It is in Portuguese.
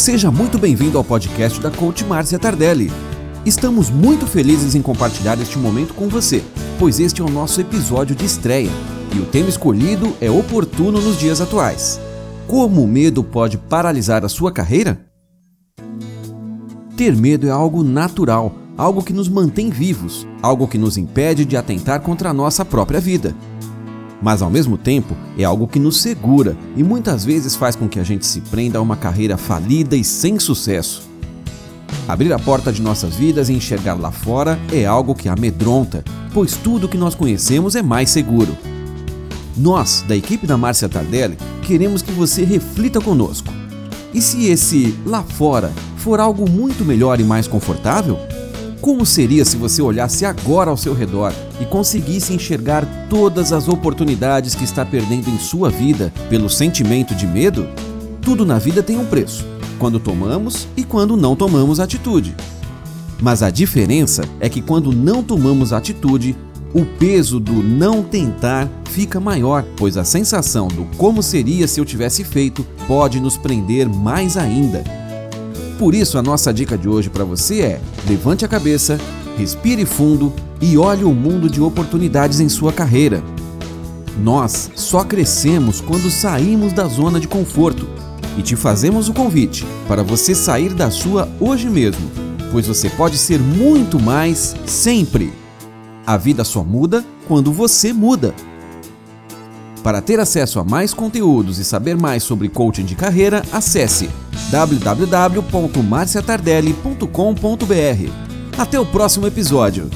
Seja muito bem-vindo ao podcast da Coach Márcia Tardelli. Estamos muito felizes em compartilhar este momento com você, pois este é o nosso episódio de estreia e o tema escolhido é oportuno nos dias atuais. Como o medo pode paralisar a sua carreira? Ter medo é algo natural, algo que nos mantém vivos, algo que nos impede de atentar contra a nossa própria vida mas ao mesmo tempo é algo que nos segura e muitas vezes faz com que a gente se prenda a uma carreira falida e sem sucesso. Abrir a porta de nossas vidas e enxergar lá fora é algo que amedronta, pois tudo que nós conhecemos é mais seguro. Nós, da equipe da Márcia Tardelli, queremos que você reflita conosco. E se esse lá fora for algo muito melhor e mais confortável? Como seria se você olhasse agora ao seu redor e conseguisse enxergar todas as oportunidades que está perdendo em sua vida pelo sentimento de medo? Tudo na vida tem um preço, quando tomamos e quando não tomamos atitude. Mas a diferença é que quando não tomamos atitude, o peso do não tentar fica maior, pois a sensação do como seria se eu tivesse feito pode nos prender mais ainda. Por isso, a nossa dica de hoje para você é: levante a cabeça, respire fundo e olhe o mundo de oportunidades em sua carreira. Nós só crescemos quando saímos da zona de conforto e te fazemos o convite para você sair da sua hoje mesmo, pois você pode ser muito mais sempre. A vida só muda quando você muda. Para ter acesso a mais conteúdos e saber mais sobre coaching de carreira, acesse www.marciatardelli.com.br. Até o próximo episódio.